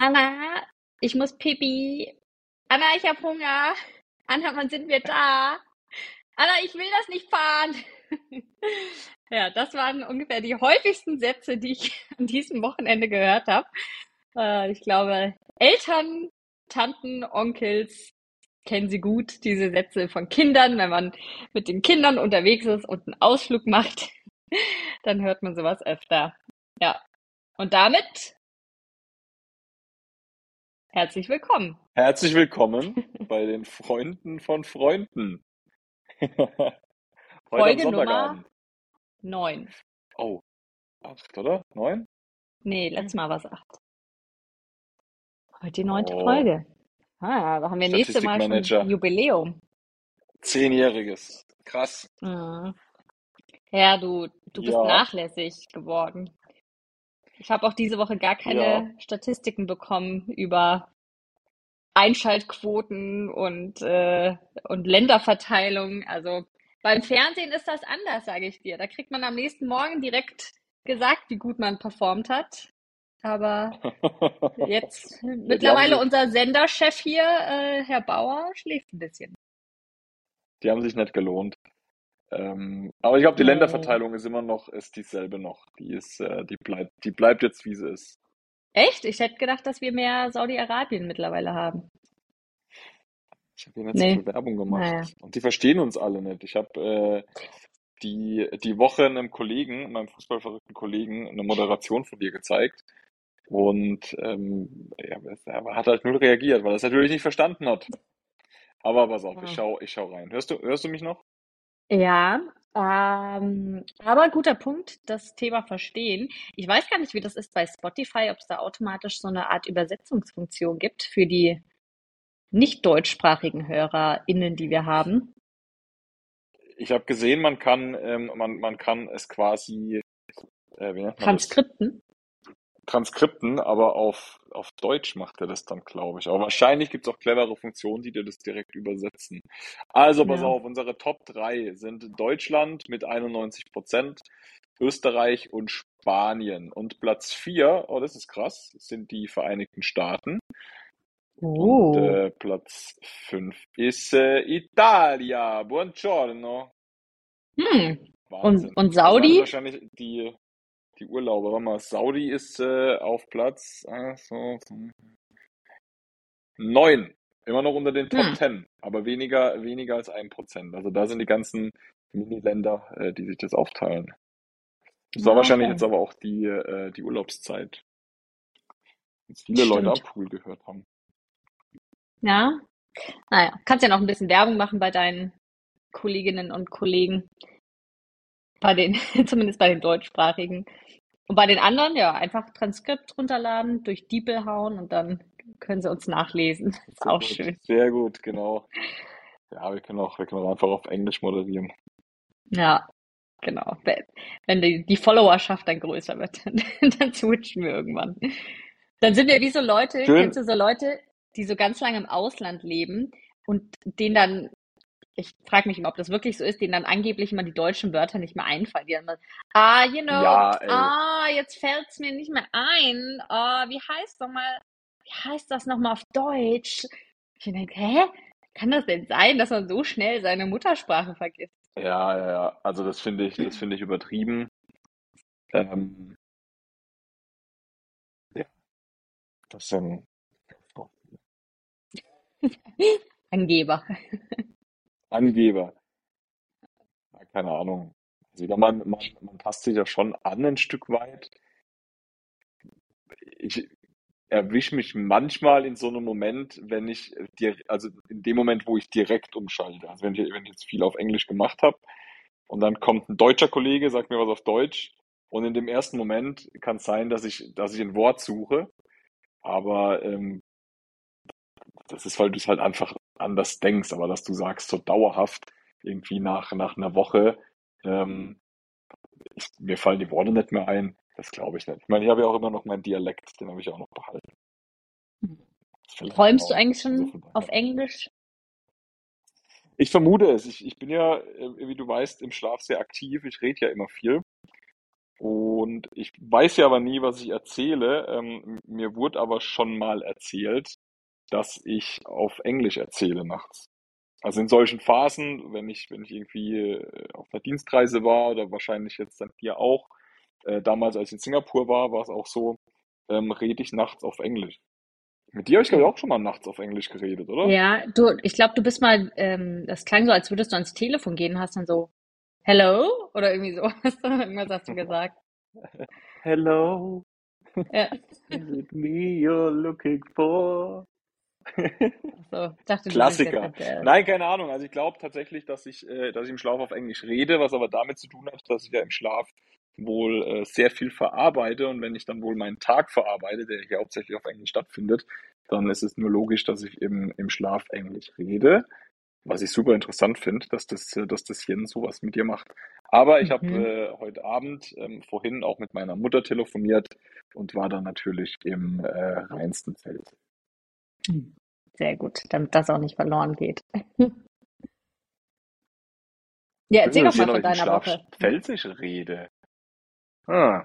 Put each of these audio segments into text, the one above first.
Anna, ich muss pipi. Anna, ich hab Hunger. Anna, wann sind wir da? Anna, ich will das nicht fahren. Ja, das waren ungefähr die häufigsten Sätze, die ich an diesem Wochenende gehört habe. Äh, ich glaube, Eltern, Tanten, Onkels kennen sie gut, diese Sätze von Kindern. Wenn man mit den Kindern unterwegs ist und einen Ausflug macht, dann hört man sowas öfter. Ja. Und damit herzlich willkommen. Herzlich willkommen bei den Freunden von Freunden. Folge Nummer Sonntagabend. neun. Oh, acht, oder? Neun? Nee, letztes Mal war es acht. Heute die neunte Oh, Folge. Ah, da haben wir nächste Mal schon. Jubiläum. Zehnjähriges. Krass. Mhm. Ja, du, du bist Ja, nachlässig geworden. Ich habe auch diese Woche gar ja. keine Statistiken bekommen über Einschaltquoten und, äh, und Länderverteilung. Also beim Fernsehen ist das anders, sage ich dir. Da kriegt man am nächsten Morgen direkt gesagt, wie gut man performt hat. Aber jetzt Ja, mittlerweile unser Senderchef hier, äh, Herr Bauer, schläft ein bisschen. die haben sich nicht gelohnt. Ähm, aber ich glaube, die. Länderverteilung ist immer noch, ist dieselbe noch. Die ist, äh, die bleibt, die bleibt jetzt, wie sie ist. Echt? Ich hätte gedacht, dass wir mehr Saudi-Arabien mittlerweile haben. Ich habe hier nicht so Nee, viel Werbung gemacht. naja. Und die verstehen uns alle nicht. Ich habe äh, die, die Woche einem Kollegen, meinem fußballverrückten Kollegen, eine Moderation von dir gezeigt. Und ähm, ja, er hat halt null reagiert, weil er es natürlich nicht verstanden hat. Aber pass auf, ich Ah. schau, ich schau rein. Hörst du, hörst du mich noch? Ja, ähm, aber guter Punkt, das Thema verstehen. Ich weiß gar nicht, wie das ist bei Spotify, ob es da automatisch so eine Art Übersetzungsfunktion gibt für die nicht deutschsprachigen HörerInnen, die wir haben. Ich habe gesehen, man kann, ähm, man, man kann es quasi, äh, wie? Transkripten. Transkripten, aber auf, auf Deutsch macht er das dann, glaube ich. Aber wahrscheinlich gibt es auch clevere Funktionen, die dir das direkt übersetzen. Also pass Ja. auf, unsere Top 3 sind Deutschland mit 91 Prozent, Österreich und Spanien. Und Platz 4, oh, das ist krass, sind die Vereinigten Staaten. Und Oh. äh, Platz 5 ist äh, Italia. Buongiorno. Hm. Und, Wahnsinn. und Saudi? wahrscheinlich die, die Urlauber. Warte mal, Saudi ist äh, auf Platz äh, so, 9. Immer noch unter den Top Hm. 10, aber weniger, weniger als 1%. Also da sind die ganzen Mini-Länder, äh, die sich das aufteilen. Das war Ah, wahrscheinlich okay. jetzt aber auch die, äh, die Urlaubszeit, als viele Leute Stimmt. Abpool gehört haben. Ja. Naja, kannst ja noch ein bisschen Werbung machen bei deinen Kolleginnen und Kollegen. Bei den, zumindest bei den deutschsprachigen. Und bei den anderen, ja, einfach Transkript runterladen, durch DeepL hauen und dann können sie uns nachlesen. Ist Sehr auch gut, schön. sehr gut, genau. Ja, wir können auch, wir können auch einfach auf Englisch moderieren. Ja, genau. Wenn die, die Followerschaft dann größer wird, dann switchen wir irgendwann. Dann sind wir wie so Leute, kennst Schön. du so Leute, die so ganz lange im Ausland leben und denen dann, ich frage mich immer, ob das wirklich so ist, denen dann angeblich immer die deutschen Wörter nicht mehr einfallen. Die dann mal, ah, you know, Ja, ah, jetzt fällt's mir nicht mehr ein. Ah, wie heißt nochmal, wie heißt das nochmal auf Deutsch? Ich denke, hä? Kann das denn sein, dass man so schnell seine Muttersprache vergisst? Ja, ja, ja. Also das finde ich, das finde ich übertrieben. Ähm, ja, das sind, Angeber. Angeber. Keine Ahnung. Also ja, man, man, man passt sich ja schon an ein Stück weit. Ich erwische mich manchmal in so einem Moment, wenn ich dir, also in dem Moment, wo ich direkt umschalte. Also wenn ich, wenn ich jetzt viel auf Englisch gemacht habe und dann kommt ein deutscher Kollege, sagt mir was auf Deutsch und in dem ersten Moment kann es sein, dass ich, dass ich ein Wort suche, aber ähm, das ist, weil du es halt einfach anders denkst, aber dass du sagst, so dauerhaft, irgendwie nach, nach einer Woche, ähm, ich, mir fallen die Worte nicht mehr ein, das glaube ich nicht. Ich meine, ich habe ja auch immer noch meinen Dialekt, den habe ich auch noch behalten. Träumst du eigentlich schon von auf. Englisch? Ich vermute es. Ich, ich bin ja, äh, wie du weißt, im Schlaf sehr aktiv. Ich rede ja immer viel. Und ich weiß ja aber nie, was ich erzähle. Ähm, mir wurde aber schon mal erzählt, dass ich auf Englisch erzähle nachts. Also in solchen Phasen, wenn ich, wenn ich irgendwie äh, auf einer Dienstreise war oder wahrscheinlich jetzt dann hier auch, äh, damals als ich in Singapur war, war es auch so, ähm, rede ich nachts auf Englisch. Mit dir habe ich glaube ich auch schon mal nachts auf Englisch geredet, oder? Ja, du, ich glaube, du bist mal, ähm, das klang so, als würdest du ans Telefon gehen und hast dann so, hello? Oder irgendwie so, hast du, irgendwas hast du gesagt. Hello, Ja. is it me you're looking for? So, Klassiker. der, Nein, keine Ahnung. Also ich glaube tatsächlich, dass ich, äh, dass ich im Schlaf auf Englisch rede, was aber damit zu tun hat, dass ich ja im Schlaf wohl äh, sehr viel verarbeite und wenn ich dann wohl meinen Tag verarbeite, der hier hauptsächlich auf Englisch stattfindet, dann ist es nur logisch, dass ich im, im Schlaf Englisch rede. Was ich super interessant finde, dass das, äh, dass das Hirn sowas mit dir macht. Aber ich habe Mhm. äh, heute Abend ähm, vorhin auch mit meiner Mutter telefoniert und war dann natürlich im äh, reinsten Feld. Sehr gut, damit das auch nicht verloren geht. Ja, erzähl doch mal von deiner Schlaf Woche. Pfälzisch rede. Ah,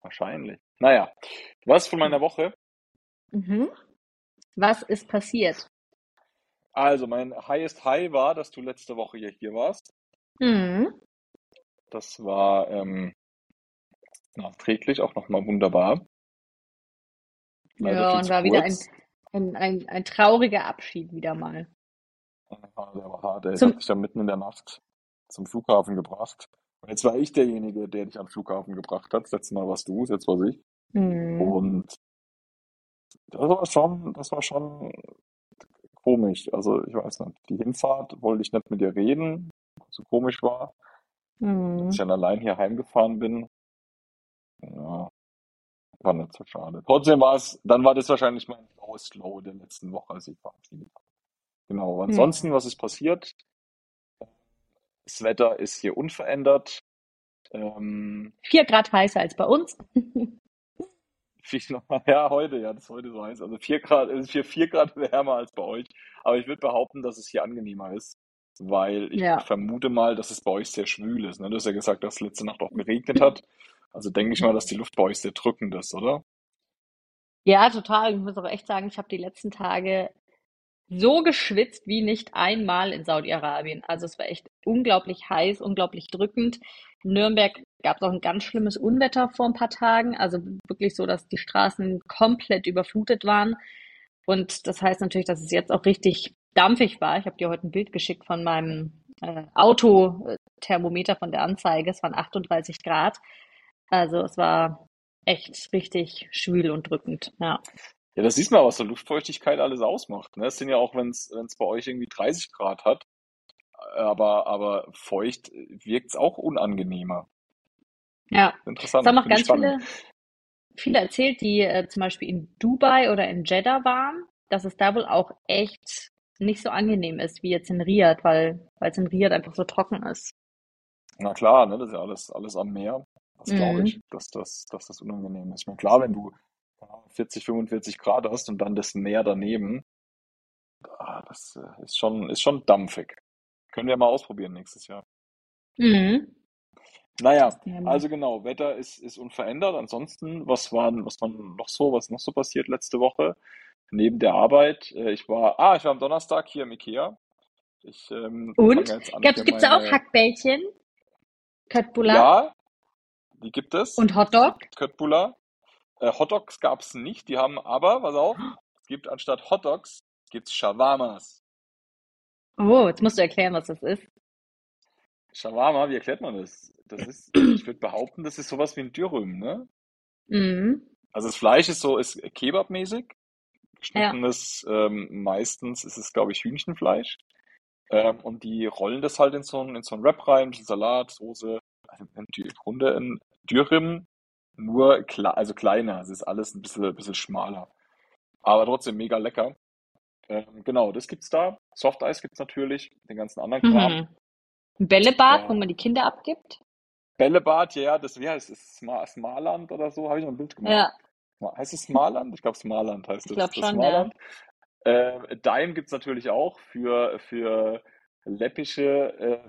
wahrscheinlich. Naja, was von meiner Woche? Mhm. Was ist passiert? Also, mein highest high war, dass du letzte Woche hier, hier warst. Mhm. Das war ähm, nachträglich auch nochmal wunderbar. Leider Ja, und war wieder ein, kurz. Ein, ein, ein trauriger Abschied wieder mal. Ja, der war hart, ey. Ich Zum, habe dich ja mitten in der Nacht zum Flughafen gebracht. Und jetzt war ich derjenige, der dich am Flughafen gebracht hat. Das letzte Mal warst du, jetzt war ich. mhm. Und das war schon, das war schon komisch. Also ich weiß nicht, die Hinfahrt wollte ich nicht mit dir reden, so komisch war. Als ich Mhm. dann allein hier heimgefahren bin, ja, war nicht so schade. Trotzdem war es, dann war das wahrscheinlich mein lowest low der letzten Woche, als ich verabschiedet habe. Genau. Mhm. Ansonsten, was ist passiert? Das Wetter ist hier unverändert. Ähm, Vier Grad heißer als bei uns. ja, heute, ja, das ist heute so heiß. Also vier Grad, es ist hier vier Grad wärmer als bei euch. Aber ich würde behaupten, dass es hier angenehmer ist, weil ich Ja. vermute mal, dass es bei euch sehr schwül ist. Ne? Du hast ja gesagt, dass es letzte Nacht auch geregnet hat. Also denke ich mal, dass die Luft bei euch sehr drückend ist, oder? Ja, total. Ich muss aber echt sagen, ich habe die letzten Tage so geschwitzt wie nicht einmal in Saudi-Arabien. Also es war echt unglaublich heiß, unglaublich drückend. In Nürnberg gab es auch ein ganz schlimmes Unwetter vor ein paar Tagen. Also wirklich so, dass die Straßen komplett überflutet waren. Und das heißt natürlich, dass es jetzt auch richtig dampfig war. Ich habe dir heute ein Bild geschickt von meinem äh, Autothermometer von der Anzeige. Es waren 38 Grad. Also es war echt richtig schwül und drückend. Ja. Ja, das sieht man, was so Luftfeuchtigkeit alles ausmacht. Ne? Es sind ja auch, wenn es bei euch irgendwie 30 Grad hat, aber, aber feucht wirkt es auch unangenehmer. Ja. Es Interessant, haben auch ganz spannend. viele, viele erzählt, die äh, zum Beispiel in Dubai oder in Jeddah waren, dass es da wohl auch echt nicht so angenehm ist wie jetzt in Riyadh, weil weil es in Riyadh einfach so trocken ist. Na klar, ne? Das ist ja alles, alles am Meer. Das glaube ich, Mhm. dass das, dass das unangenehm ist. Ich meine, klar, wenn du keine Ahnung, 40, 45 Grad hast und dann das Meer daneben, ah, das äh, ist schon, ist schon dampfig. Können wir mal ausprobieren nächstes Jahr. Mhm. Naja, also genau, Wetter ist, ist unverändert. Ansonsten, was waren, was war noch so, was noch so passiert letzte Woche? Neben der Arbeit, äh, ich war, ah, ich war am Donnerstag hier im Ikea. Ich ähm, Und? gibt's da auch Hackbällchen? Köttbullar ja, die gibt es. und Es Hotdog? gibt Köttbullar. Äh, Hotdogs gab es nicht, die haben aber, pass auf, es gibt anstatt Hotdogs, gibt's Shawarmas. Oh, jetzt musst du erklären, was das ist. Shawarma, wie erklärt man das? Das ist, ich würde behaupten, das ist sowas wie ein Dürüm, ne? Mhm. Also das Fleisch ist so, ist Kebab-mäßig. Ja. Geschnittenes, ähm, meistens ist es, glaube ich, Hühnchenfleisch. Ähm, und die rollen das halt in so einen, in so einen Wrap rein, ein bisschen Salat, Soße. Also im Dü- Grunde Dürüm, nur kle also kleiner. Es ist alles ein bisschen, bisschen schmaler. Aber trotzdem mega lecker. Ähm, genau, das gibt's da. Softeis gibt's natürlich, den ganzen anderen Kram. Mhm. Ein Bällebad, wo Äh, man die Kinder abgibt? Bällebad, ja, das, wie heißt es? Sma Smarland oder so? Habe ich noch ein Bild gemacht. Ja, Heißt es Smarland? Ich glaube, Smarland heißt ich es. glaube Das schon, ja. Smarland. Äh, Dime gibt's natürlich auch für, für läppische äh,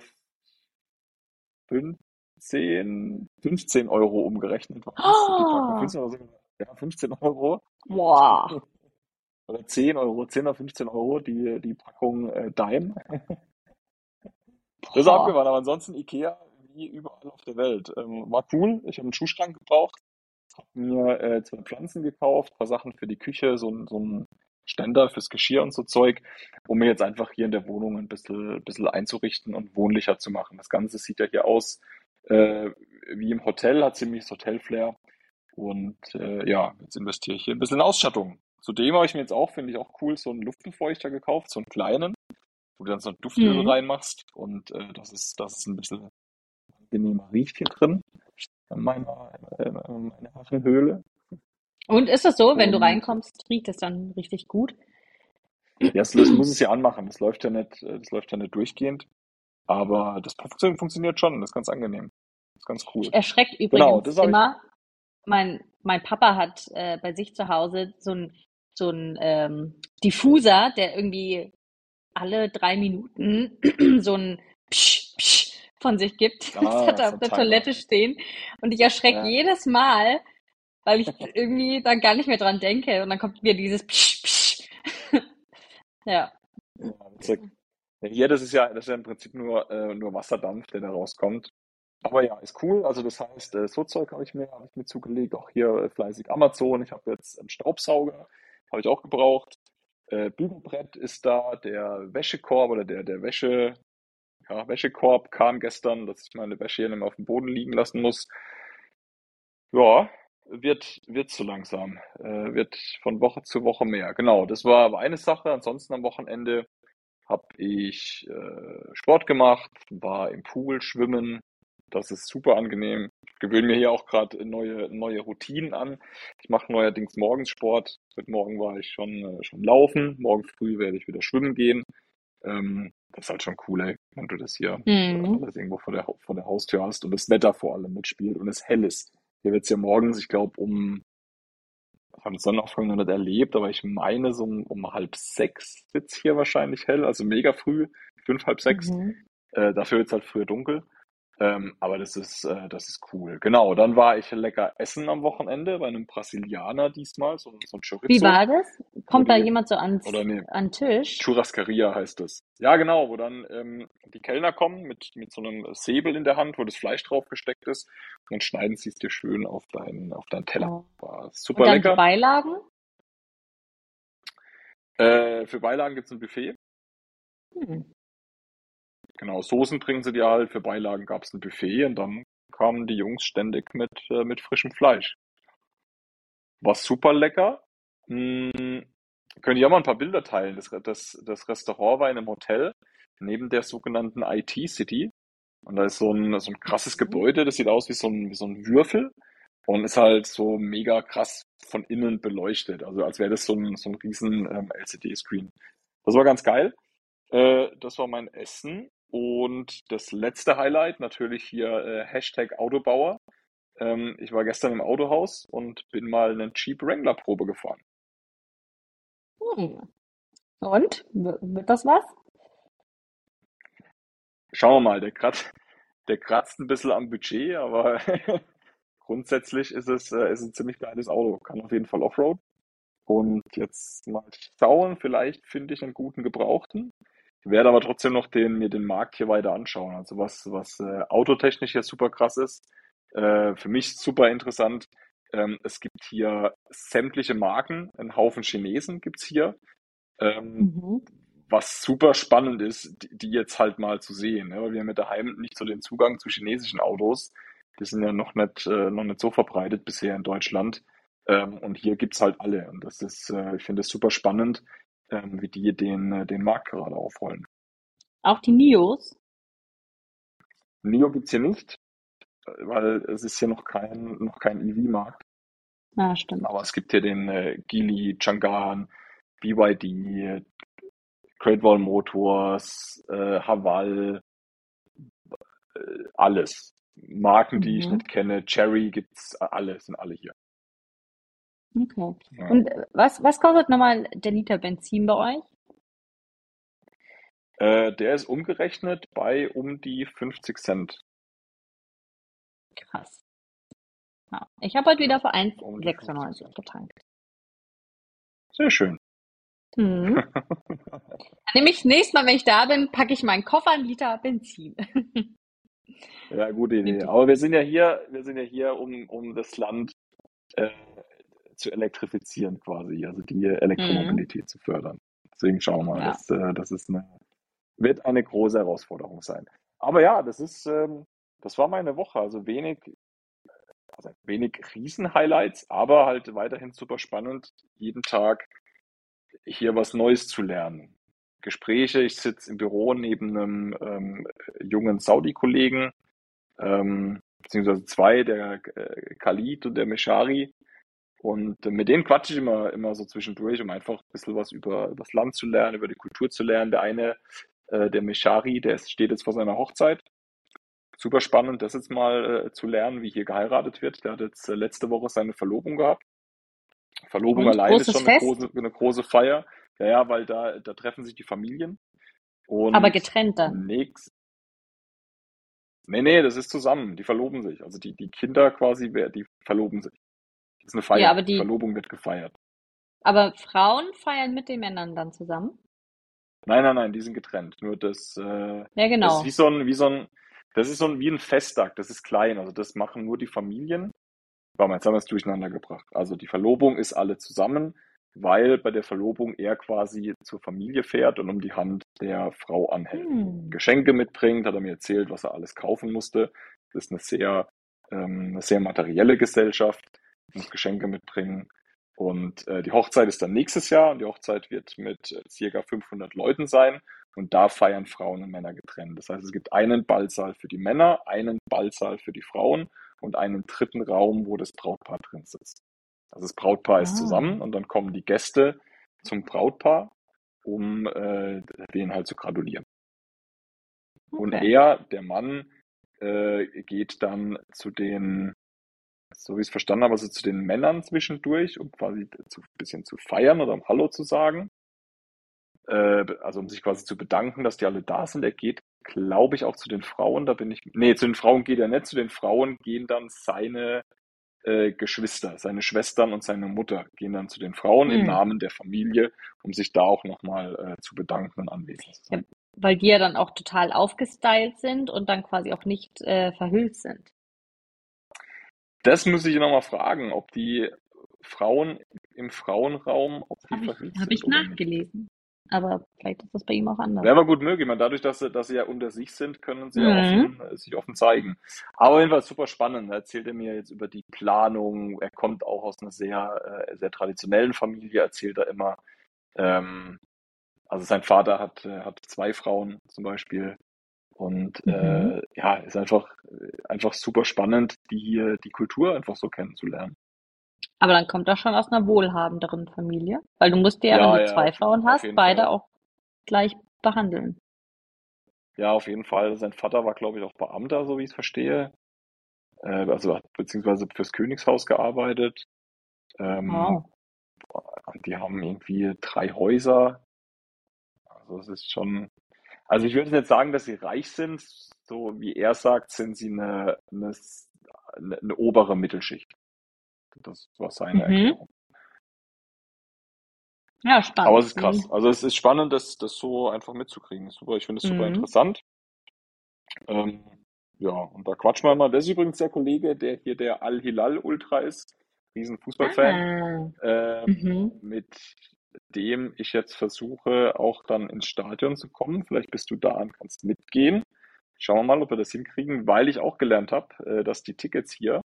15, 15 Euro umgerechnet. Was Packung? 15 Euro, ja, 15 Euro. Boah. Oder 10 Euro, 10 oder 15 Euro die, die Packung äh, Dime. Das ist Boah. abgefahren, aber ansonsten Ikea wie überall auf der Welt. Ähm, war cool. Ich habe einen Schuhschrank gebraucht, habe mir äh, zwei Pflanzen gekauft, ein paar Sachen für die Küche, so, so ein Ständer fürs Geschirr und so Zeug, um mir jetzt einfach hier in der Wohnung ein bisschen, bisschen einzurichten und wohnlicher zu machen. Das Ganze sieht ja hier aus äh, wie im Hotel, hat ziemlich das Hotel-Flair. Und äh, ja, jetzt investiere ich hier ein bisschen in Ausstattung. Zudem habe ich mir jetzt auch, finde ich auch cool, so einen Luftbefeuchter gekauft, so einen kleinen, wo du dann so ein Duftöl Mhm. reinmachst. Und äh, das ist, das ist ein bisschen angenehmer riecht hier drin in meiner, äh, in meiner Herrenhöhle. Und ist das so, wenn du Und reinkommst, riecht es dann richtig gut? ja, das, das muss es ja anmachen. Das läuft ja nicht, äh, das läuft ja nicht durchgehend. Aber das funktio- funktioniert schon. Das ist ganz angenehm. Das ist ganz cool. Ich erschreckt Genau, übrigens das ich. immer. Mein, mein Papa hat äh, bei sich zu Hause so ein so ein ähm, Diffuser, der irgendwie alle drei Minuten so ein Psch, Psch von sich gibt. Das Ah, hat er auf der Timer. Toilette stehen. Und ich erschrecke Ja. jedes Mal, weil ich irgendwie dann gar nicht mehr dran denke. Und dann kommt wieder dieses Psch, Psch. Ja. Ja. Ja, das ist ja, das ist ja im Prinzip nur, äh, nur Wasserdampf, der da rauskommt. Aber ja, ist cool. Also das heißt, äh, so Zeug habe ich mir, habe ich mir zugelegt. Auch hier äh, fleißig Amazon. Ich habe jetzt einen Staubsauger, habe ich auch gebraucht. Äh, Bügelbrett ist da. Der Wäschekorb oder der, der Wäsche, ja, Wäschekorb kam gestern, dass ich meine Wäsche hier nicht mehr auf dem Boden liegen lassen muss. Ja, wird, wird so langsam. Äh, wird von Woche zu Woche mehr. Genau, das war aber eine Sache. Ansonsten am Wochenende habe ich äh, Sport gemacht, war im Pool schwimmen. Das ist super angenehm. Ich gewöhne mir hier auch gerade neue, neue Routinen an. Ich mache neuerdings morgens Sport. Heute Morgen war ich schon, äh, schon laufen. Morgen früh werde ich wieder schwimmen gehen. Ähm, das ist halt schon cool, ey, wenn du das hier äh, Mhm. alles irgendwo vor der, vor der Haustür hast und das Wetter vor allem mitspielt und es hell ist. Hier wird es ja morgens, ich glaube, um, habe den Sonnenaufgang noch nicht erlebt, aber ich meine, so um, um halb sechs wird's hier wahrscheinlich hell, also mega früh, fünf, halb sechs. Mhm. Äh, dafür wird's halt früher dunkel. Ähm, aber das ist, äh, das ist cool. Genau, dann war ich lecker essen am Wochenende bei einem Brasilianer diesmal, so, so ein Wie Chorizo. war das? Kommt da die, jemand so ans, oder nee, an den Tisch? Churrascaria heißt es. Ja, genau, wo dann ähm, die Kellner kommen mit, mit so einem Säbel in der Hand, wo das Fleisch drauf gesteckt ist. Und dann schneiden sie es dir schön auf deinen, auf deinen Teller. Oh. War Und super dann die lecker. Beilagen? Äh, für Beilagen gibt's ein Buffet. Hm. Genau, Soßen bringen sie dir halt. Für Beilagen gab's ein Buffet und dann kamen die Jungs ständig mit, äh, mit frischem Fleisch. War super lecker. Hm, könnt ihr auch mal ein paar Bilder teilen. Das, das, das Restaurant war in einem Hotel neben der sogenannten IT City. Und da ist so ein, so ein krasses Mhm. Gebäude, das sieht aus wie so ein, wie so ein Würfel und ist halt so mega krass von innen beleuchtet. Also als wäre das so ein, so ein riesen ähm, LCD-Screen. Das war ganz geil. Äh, das war mein Essen. Und das letzte Highlight natürlich hier äh, Hashtag Autobauer. Ähm, ich war gestern im Autohaus und bin mal eine Jeep Wrangler Probe gefahren. Hm. Und? Wird das was? Schauen wir mal, der, kratzt, der kratzt ein bisschen am Budget, aber grundsätzlich ist es, äh, ist ein ziemlich geiles Auto. Kann auf jeden Fall Offroad. Und jetzt mal schauen, vielleicht finde ich einen guten Gebrauchten. Ich werde aber trotzdem noch den, mir den Markt hier weiter anschauen. Also was, was äh, autotechnisch hier super krass ist, äh, für mich super interessant. Ähm, es gibt hier sämtliche Marken, einen Haufen Chinesen gibt's hier. Ähm, Mhm. was super spannend ist, die, die jetzt halt mal zu sehen. Ne? Weil wir haben ja daheim nicht so den Zugang zu chinesischen Autos. Die sind ja noch nicht, äh, noch nicht so verbreitet bisher in Deutschland. Ähm, und hier gibt's halt alle. Und das ist, äh, ich finde es super spannend, wie die den, äh, den Markt gerade aufrollen. Auch die Nios? Nio gibt's hier nicht, weil es ist hier noch kein, noch kein EV-Markt. Ah, stimmt. Aber es gibt hier den äh, Geely, Chang'an, BYD, Great Wall Motors, äh, Haval, äh, alles. Marken, die ich Mhm. nicht kenne, Cherry gibt's, alle, sind alle hier. Okay. Ja. Und äh, was, was kostet nochmal der Liter Benzin bei euch? Äh, der ist umgerechnet bei um die 50 Cent. Krass. Ja. Ich habe heute wieder für Um die 50 1,96 Cent. getankt. Sehr schön. Mhm. Dann nehme ich nächstes Mal, wenn ich da bin, packe ich meinen Koffer einen Liter Benzin. Ja, gute Idee. Aber wir sind ja hier, wir sind ja hier, um, um das Land äh, zu elektrifizieren quasi, also die Mhm. Elektromobilität zu fördern. Deswegen schauen wir mal, Ja. das, äh, das ist eine, wird eine große Herausforderung sein. Aber ja, das ist, ähm, das war meine Woche. Also wenig, also wenig Riesen-Highlights, aber halt weiterhin super spannend, jeden Tag hier was Neues zu lernen. Gespräche, ich sitze im Büro neben einem ähm, jungen Saudi-Kollegen, ähm, beziehungsweise zwei, der äh, Khalid und der Meshari. Und mit denen quatsche ich immer, immer so zwischendurch, um einfach ein bisschen was über, über das Land zu lernen, über die Kultur zu lernen. Der eine, äh, der Meshari, der steht jetzt vor seiner Hochzeit. Super spannend, das jetzt mal äh, zu lernen, wie hier geheiratet wird. Der hat jetzt äh, letzte Woche seine Verlobung gehabt. Verlobung Und allein ist schon eine große, eine große Feier. Ja, ja, weil da, da treffen sich die Familien. aber Und getrennt dann. nächst, nee, nee, das ist zusammen. Die verloben sich. Also die, die Kinder quasi, die verloben sich. Das ist eine Ja, Feier. aber Die Verlobung wird gefeiert. aber Frauen feiern mit den Männern dann zusammen. Nein, nein, nein, die sind getrennt. Nur das, äh, Ja, das ist wie genau. so ein, wie so ein, das ist so ein, wie ein Festtag. Das ist klein. Also das machen nur die Familien. Warte mal, jetzt haben wir es durcheinander gebracht. Also die Verlobung ist alle zusammen, weil bei der Verlobung er quasi zur Familie fährt und um die Hand der Frau anhält. Hm. Geschenke mitbringt, hat er mir erzählt, was er alles kaufen musste. Das ist eine sehr, ähm, eine sehr materielle Gesellschaft, muss Geschenke mitbringen. Und äh, die Hochzeit ist dann nächstes Jahr und die Hochzeit wird mit äh, circa 500 Leuten sein und da feiern Frauen und Männer getrennt. Das heißt, es gibt einen Ballsaal für die Männer, einen Ballsaal für die Frauen und einen dritten Raum, wo das Brautpaar drin sitzt. Also das Brautpaar ist Ah, zusammen und dann kommen die Gäste zum Brautpaar, um äh, denen halt zu gratulieren. Und okay. er, der Mann, äh, geht dann zu den, so wie ich es verstanden habe, also zu den Männern zwischendurch, um quasi zu, ein bisschen zu feiern oder um Hallo zu sagen. Äh, also um sich quasi zu bedanken, dass die alle da sind. Er geht, glaube ich, auch zu den Frauen. Da bin ich, nee, zu den Frauen geht er nicht. Zu den Frauen gehen dann seine äh, Geschwister, seine Schwestern und seine Mutter gehen dann zu den Frauen im Hm. Namen der Familie, um sich da auch nochmal äh, zu bedanken und anwesend zu sein. weil die ja dann auch total aufgestylt sind und dann quasi auch nicht äh, verhüllt sind. Das muss ich nochmal fragen, ob die Frauen im Frauenraum, ob die Habe ich, hab ich nachgelesen. Aber vielleicht ist das bei ihm auch anders. Wäre aber gut möglich. Ich meine, dadurch, dass sie, dass sie ja unter sich sind, können sie ja Mhm. offen, äh, sich offen zeigen. Aber jedenfalls super spannend. Da erzählt er mir jetzt über die Planung. Er kommt auch aus einer sehr, äh, sehr traditionellen Familie, erzählt er immer. Ähm, also sein Vater hat, äh, hat zwei Frauen zum Beispiel. Und Mhm. äh, ja, ist einfach, äh, einfach super spannend, die, die Kultur einfach so kennenzulernen. Aber dann kommt er schon aus einer wohlhabenderen Familie. Weil du musst ja, wenn Ja, du ja, zwei Frauen hast, beide Fall. auch gleich behandeln. Ja, auf jeden Fall. Sein Vater war, glaube ich, auch Beamter, so wie ich es verstehe. Äh, also hat beziehungsweise fürs Königshaus gearbeitet. Ähm, Wow. die haben irgendwie drei Häuser. Also es ist schon. Also ich würde jetzt sagen, dass sie reich sind. So wie er sagt, sind sie eine, eine, eine, obere Mittelschicht. Das war seine Mhm. Erklärung. Ja, Aber spannend. es ist krass. Also es ist spannend, das, das so einfach mitzukriegen. Super. Ich finde es super Mhm. interessant. Ähm, ja, und da quatschen wir mal. Das ist übrigens der Kollege, der hier der Al-Hilal-Ultra ist. Riesen Fußballfan. Ah. Ähm, Mhm. mit dem ich jetzt versuche, auch dann ins Stadion zu kommen. Vielleicht bist du da und kannst mitgehen. Schauen wir mal, ob wir das hinkriegen, weil ich auch gelernt habe, äh, dass die Tickets hier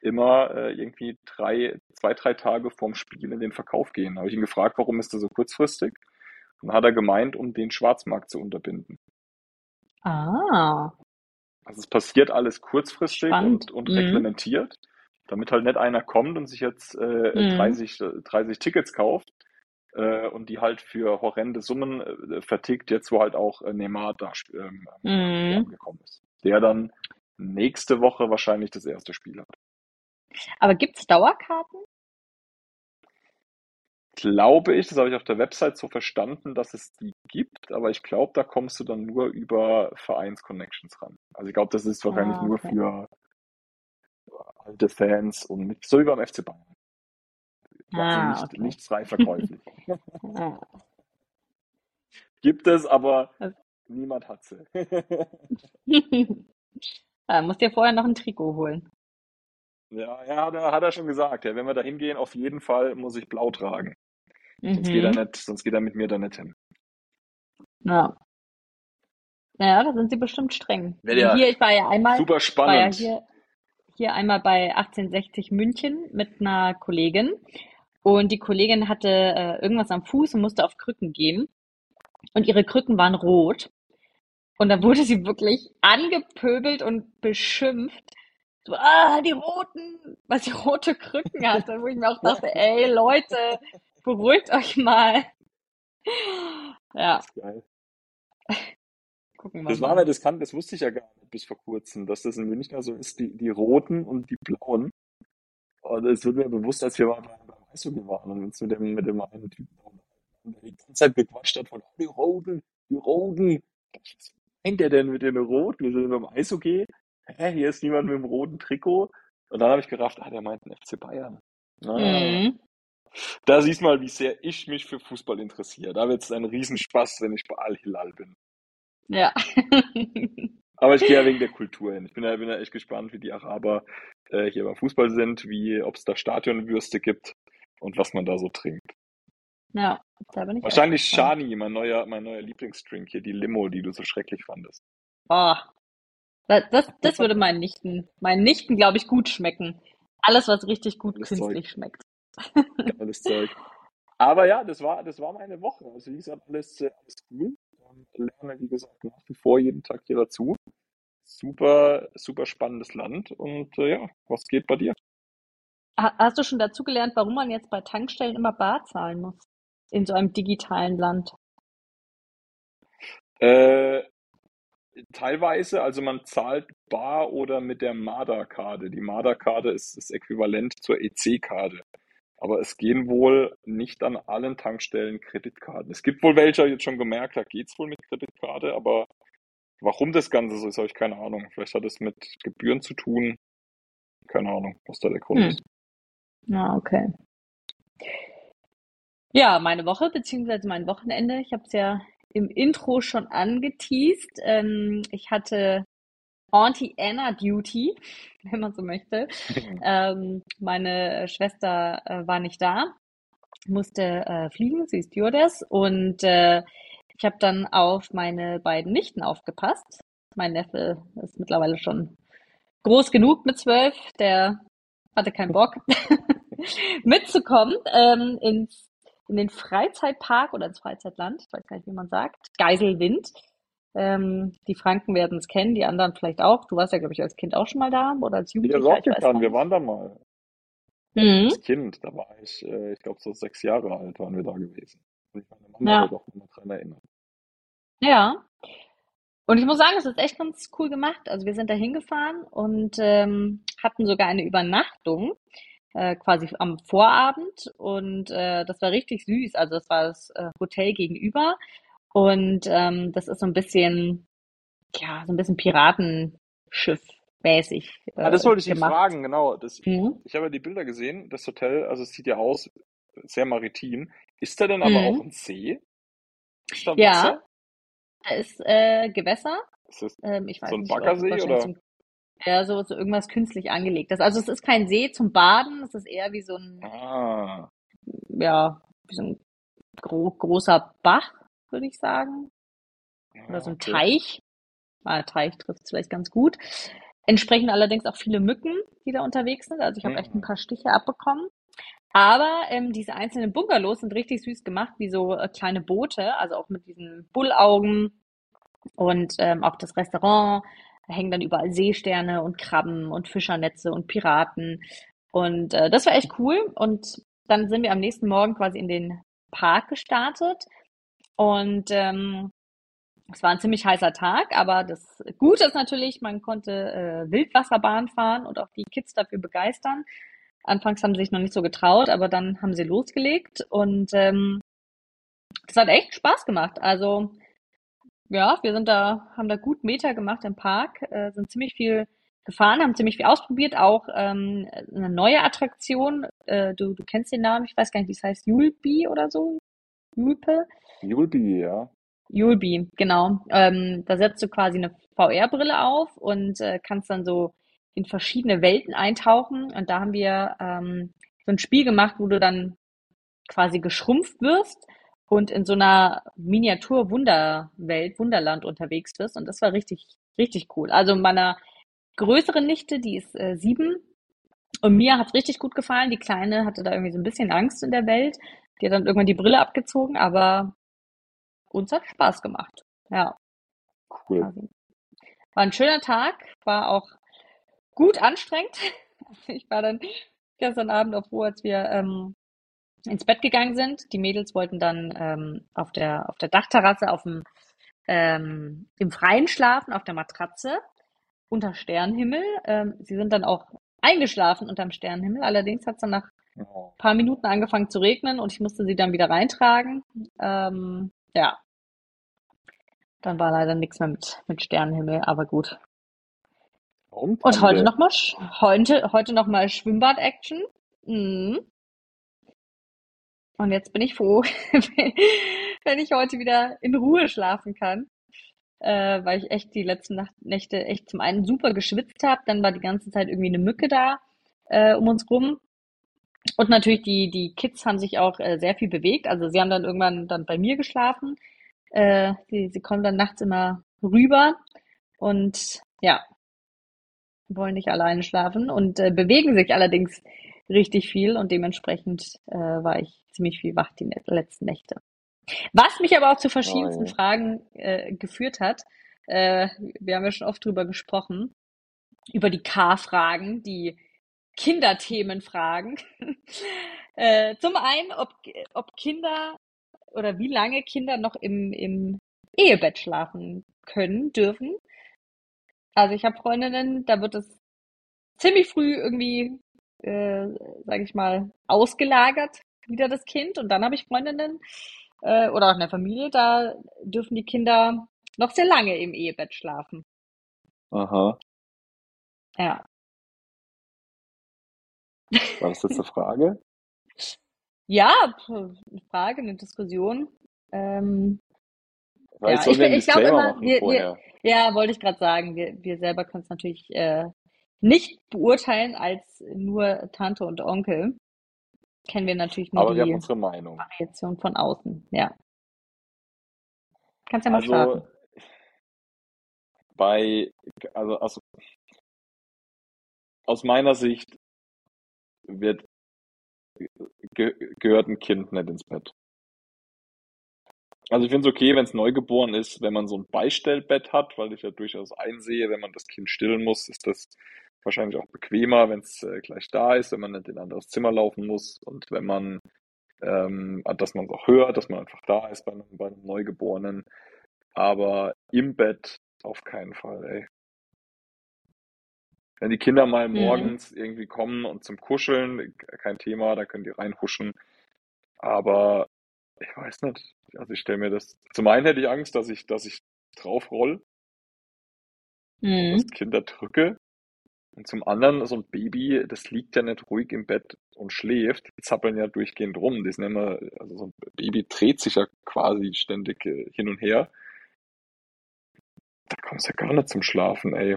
immer äh, irgendwie drei, zwei, drei Tage vorm Spiel in den Verkauf gehen. Da habe ich ihn gefragt, warum ist das so kurzfristig? Und hat er gemeint, um den Schwarzmarkt zu unterbinden. Ah, Also es passiert alles kurzfristig spannend. und, und Mhm. reglementiert, damit halt nicht einer kommt und sich jetzt äh, Mhm. 30, äh, 30 Tickets kauft äh, und die halt für horrende Summen äh, vertickt, jetzt wo halt auch äh, Neymar da ähm, Mhm. angekommen ist. Der dann nächste Woche wahrscheinlich das erste Spiel hat. Aber gibt's Dauerkarten? Glaube ich, das habe ich auf der Website so verstanden, dass es die gibt, aber ich glaube, da kommst du dann nur über Vereinsconnections ran. Also ich glaube, das ist wahrscheinlich Ah, nur okay. für, alte Fans und mit, so wie beim FC Bayern. Ah, nicht, okay. nicht frei verkäuflich. Ah. Gibt es, aber Also- niemand hat sie. Da musst dir vorher noch ein Trikot holen. Ja, ja, hat er, hat er schon gesagt. Ja, wenn wir da hingehen, auf jeden Fall muss ich blau tragen. Sonst geht er Mhm. nicht, sonst geht er mit mir da nicht hin. Ja. Ja, da sind sie bestimmt streng. Ja Hier, ich war ja einmal, Super war ja spannend. hier, hier einmal bei 1860 München mit einer Kollegin. Und die Kollegin hatte äh, irgendwas am Fuß und musste auf Krücken gehen. Und ihre Krücken waren rot. Und da wurde sie wirklich angepöbelt und beschimpft. So, ah, die roten, weil sie rote Krücken hatte. Wo ich mir auch dachte, ey, Leute, beruhigt euch mal. Ja, Geil. gucken wir Das war mal. mir, das kann, das wusste ich ja gar nicht bis vor kurzem, dass das in München so ist, die, die roten und die blauen. Und es wird mir bewusst, als wir mal Eishockey waren und uns mit dem, mit dem einen Typen der die ganze Zeit gequatscht hat von, oh, die Roten, die Roten. Was meint der denn mit den Roten? Wir sind beim Eishockey. Hä, hier ist niemand mit dem roten Trikot. Und dann habe ich gerafft, ah, der meint den FC Bayern. Ah, Mhm. da siehst du mal, wie sehr ich mich für Fußball interessiere. Da wird es ein Riesenspaß, wenn ich bei Al-Hilal bin. Ja. Aber ich gehe ja wegen der Kultur hin. Ich bin ja, bin ja echt gespannt, wie die Araber äh, hier beim Fußball sind, wie ob es da Stadionwürste gibt und was man da so trinkt. Ja, da bin ich Wahrscheinlich. Shani, mein neuer, mein neuer Lieblingsdrink hier, die Limo, die du so schrecklich fandest. Oh, das, das, das würde meinen Nichten, meinen Nichten, glaube ich, gut schmecken. Alles, was richtig gut Geiles künstlich schmeckt. Geiles Zeug. Aber ja, das war, das war meine Woche. Also wie gesagt, alles, äh, alles cool. Lerne, wie gesagt, nach wie vor jeden Tag hier dazu. Super, super spannendes Land. Und äh, ja, was geht bei dir? Ha- Hast du schon dazu gelernt, warum man jetzt bei Tankstellen immer bar zahlen muss? In so einem digitalen Land. Äh, teilweise, also man zahlt bar oder mit der MADA-Karte. Die MADA-Karte ist das Äquivalent zur EC-Karte. Aber es gehen wohl nicht an allen Tankstellen Kreditkarten. Es gibt wohl welche, jetzt schon gemerkt, da geht's wohl mit Kreditkarte, aber warum das Ganze so ist, habe ich keine Ahnung. Vielleicht hat es mit Gebühren zu tun. Keine Ahnung, was da der Grund Hm. ist. Ja, okay. Ja, meine Woche, beziehungsweise mein Wochenende. Ich habe es ja im Intro schon angeteased. Ähm, ich hatte Auntie Anna Duty, wenn man so möchte. Ähm, meine Schwester äh, war nicht da, musste äh, fliegen, sie ist Stewardess und äh, ich habe dann auf meine beiden Nichten aufgepasst. Mein Neffe ist mittlerweile schon groß genug mit zwölf, der hatte keinen Bock mitzukommen ähm, ins, in den Freizeitpark oder ins Freizeitland, ich weiß gar nicht, wie man sagt, Geiselwind. Ähm, die Franken werden es kennen, die anderen vielleicht auch. Du warst ja, glaube ich, als Kind auch schon mal da oder als Ja, Jugendlicher, ich weiß Rocket gar wir waren da mal. Mhm. Als Kind, da war ich, äh, ich glaube, so sechs Jahre alt waren wir da gewesen. Und ich meine Mama Ja. auch immer dran erinnern. Ja. Und ich muss sagen, es ist echt ganz cool gemacht. Also wir sind da hingefahren und ähm, hatten sogar eine Übernachtung äh, quasi am Vorabend und äh, das war richtig süß. Also das war das äh, Hotel gegenüber und ähm, das ist so ein bisschen, ja, so ein bisschen Piratenschiff-mäßig Ah, das äh, wollte ich gemacht. fragen, genau. Das, Mhm. ich habe ja die Bilder gesehen, das Hotel, also es sieht ja aus, sehr maritim. Ist da denn aber auch Mhm. ein See? Ja? Da ist äh, Gewässer. Ist das Ähm, ich weiß so ein nicht, Baggersee oder? ein Ja, so, so irgendwas künstlich angelegtes. Also es ist kein See zum Baden, es ist eher wie so ein, Ah, ja, wie so ein gro großer Bach, würde ich sagen. Oder ah, so ein okay. Teich. Ah, Teich trifft es vielleicht ganz gut. Entsprechend allerdings auch viele Mücken, die da unterwegs sind. Also ich habe echt ein Hm. paar Stiche abbekommen. Aber ähm, diese einzelnen Bungalows sind richtig süß gemacht, wie so äh, kleine Boote, also auch mit diesen Bullaugen und ähm, auch das Restaurant. Da hängen dann überall Seesterne und Krabben und Fischernetze und Piraten. Und äh, das war echt cool. Und dann sind wir am nächsten Morgen quasi in den Park gestartet. Und ähm, es war ein ziemlich heißer Tag, aber das Gute ist natürlich, man konnte äh, Wildwasserbahn fahren und auch die Kids dafür begeistern. Anfangs haben sie sich noch nicht so getraut, aber dann haben sie losgelegt und ähm, das hat echt Spaß gemacht. Also ja, wir sind da, haben da gut Meter gemacht im Park, äh, sind ziemlich viel gefahren, haben ziemlich viel ausprobiert, auch ähm, eine neue Attraktion. Äh, du, du kennst den Namen, ich weiß gar nicht, wie es heißt, Julbi oder so? Julpe? Julbi, ja. Julbi, genau. Ähm, da setzt du quasi eine VR-Brille auf und äh, kannst dann so in verschiedene Welten eintauchen. Und da haben wir ähm, so ein Spiel gemacht, wo du dann quasi geschrumpft wirst und in so einer Miniatur-Wunderwelt, Wunderland unterwegs bist. Und das war richtig, richtig cool. Also meiner größeren Nichte, die ist äh, sieben, und mir hat's richtig gut gefallen. Die Kleine hatte da irgendwie so ein bisschen Angst in der Welt. Die hat dann irgendwann die Brille abgezogen, aber uns hat Spaß gemacht. Ja. Cool. War ein schöner Tag, war auch gut anstrengend. Ich war dann gestern Abend auch froh, als wir ähm, ins Bett gegangen sind. Die Mädels wollten dann ähm, auf der auf der Dachterrasse auf dem ähm, im Freien schlafen, auf der Matratze unter Sternenhimmel. Ähm, sie sind dann auch eingeschlafen unterm Sternenhimmel. Allerdings hat es dann nach ein Oh. paar Minuten angefangen zu regnen und ich musste sie dann wieder reintragen. Ähm, ja, dann war leider nichts mehr mit, mit Sternenhimmel, aber gut. Und heute nochmal, heute, heute noch mal Schwimmbad-Action. Mhm. Und jetzt bin ich froh, wenn ich heute wieder in Ruhe schlafen kann, äh, weil ich echt die letzten Nacht Nächte echt zum einen super geschwitzt habe, dann war die ganze Zeit irgendwie eine Mücke da äh, um uns rum. Und natürlich die, die Kids haben sich auch äh, sehr viel bewegt. Also sie haben dann irgendwann dann bei mir geschlafen. Äh, sie, sie kommen dann nachts immer rüber und ja, wollen nicht alleine schlafen und äh, bewegen sich allerdings richtig viel und dementsprechend äh, war ich ziemlich viel wach die letzten Nächte. Was mich aber auch zu Oh verschiedensten je. Fragen äh, geführt hat. Äh, wir haben ja schon oft drüber gesprochen, über die K-Fragen, die Kinderthemenfragen. äh, zum einen, ob, ob Kinder oder wie lange Kinder noch im, im Ehebett schlafen können, dürfen. Also ich habe Freundinnen, da wird es ziemlich früh irgendwie, äh, sage ich mal, ausgelagert, wieder das Kind. Und dann habe ich Freundinnen äh, oder auch in der Familie, da dürfen die Kinder noch sehr lange im Ehebett schlafen. Aha. Ja. War das jetzt eine Frage? Ja, eine Frage, eine Diskussion. Ähm, Weil ja, ich ich, glaube immer, wir, wir. Ja, wollte ich gerade sagen, wir, wir selber können es natürlich äh, nicht beurteilen als nur Tante und Onkel. Kennen wir natürlich nur Aber wir haben die unsere Meinung. Variation von außen. Ja. Kannst ja mal starten. Also bei, also aus, aus meiner Sicht wird ge gehört ein Kind nicht ins Bett. Also ich finde es okay, wenn es neugeboren ist, wenn man so ein Beistellbett hat, weil ich ja durchaus einsehe, wenn man das Kind stillen muss, ist das wahrscheinlich auch bequemer, wenn es äh, gleich da ist, wenn man nicht in ein anderes Zimmer laufen muss und wenn man, ähm, dass man es auch hört, dass man einfach da ist bei einem, bei einem Neugeborenen. Aber im Bett auf keinen Fall, ey. Wenn die Kinder mal Mhm. morgens irgendwie kommen und zum Kuscheln, kein Thema, da können die reinhuschen. Aber ich weiß nicht. Also ich stelle mir das. Zum einen hätte ich Angst, dass ich, dass ich drauf roll und das Mhm. Kind da drücke. Und zum anderen, so ein Baby, das liegt ja nicht ruhig im Bett und schläft. Die zappeln ja durchgehend rum. Die sind immer, also so ein Baby dreht sich ja quasi ständig äh, hin und her. Da kommst du ja gar nicht zum Schlafen, ey.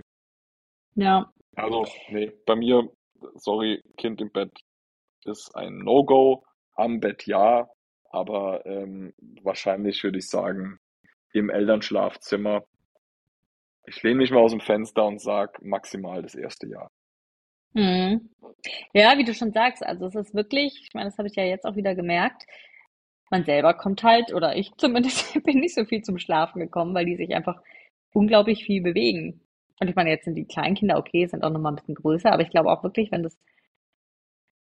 Ja. Also, nee, bei mir, sorry, Kind im Bett ist ein No-Go. Am Bett ja, aber ähm, wahrscheinlich würde ich sagen, im Elternschlafzimmer. Ich lehne mich mal aus dem Fenster und sag maximal das erste Jahr. Mhm. Ja, wie du schon sagst, also es ist wirklich, ich meine, das habe ich ja jetzt auch wieder gemerkt, man selber kommt halt, oder ich zumindest bin nicht so viel zum Schlafen gekommen, weil die sich einfach unglaublich viel bewegen. Und ich meine, jetzt sind die Kleinkinder okay, sind auch noch mal ein bisschen größer, aber ich glaube auch wirklich, wenn das,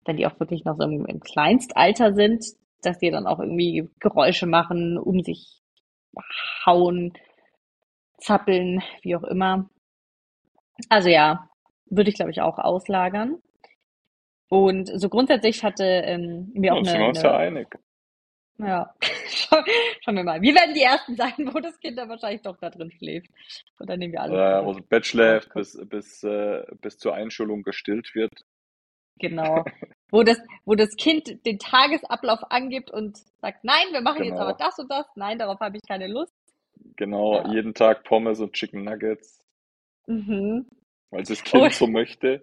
wenn die auch wirklich noch so im, im Kleinstalter sind, dass die dann auch irgendwie Geräusche machen, um sich hauen, zappeln, wie auch immer. Also ja, würde ich glaube ich auch auslagern. Und so grundsätzlich hatte ähm, mir auch eine, wir uns ja eine einig. Ja, schauen wir mal. Wir werden die Ersten sein, wo das Kind dann wahrscheinlich doch da drin schläft. Und dann nehmen wir alle. Ja, wo das Bett schläft, bis, bis, äh, bis zur Einschulung gestillt wird. Genau. Wo das, wo das Kind den Tagesablauf angibt und sagt, nein, wir machen jetzt Genau. aber das und das. Nein, darauf habe ich keine Lust. Genau, Ja. jeden Tag Pommes und Chicken Nuggets, Mhm. weil es das Kind Oh. so möchte.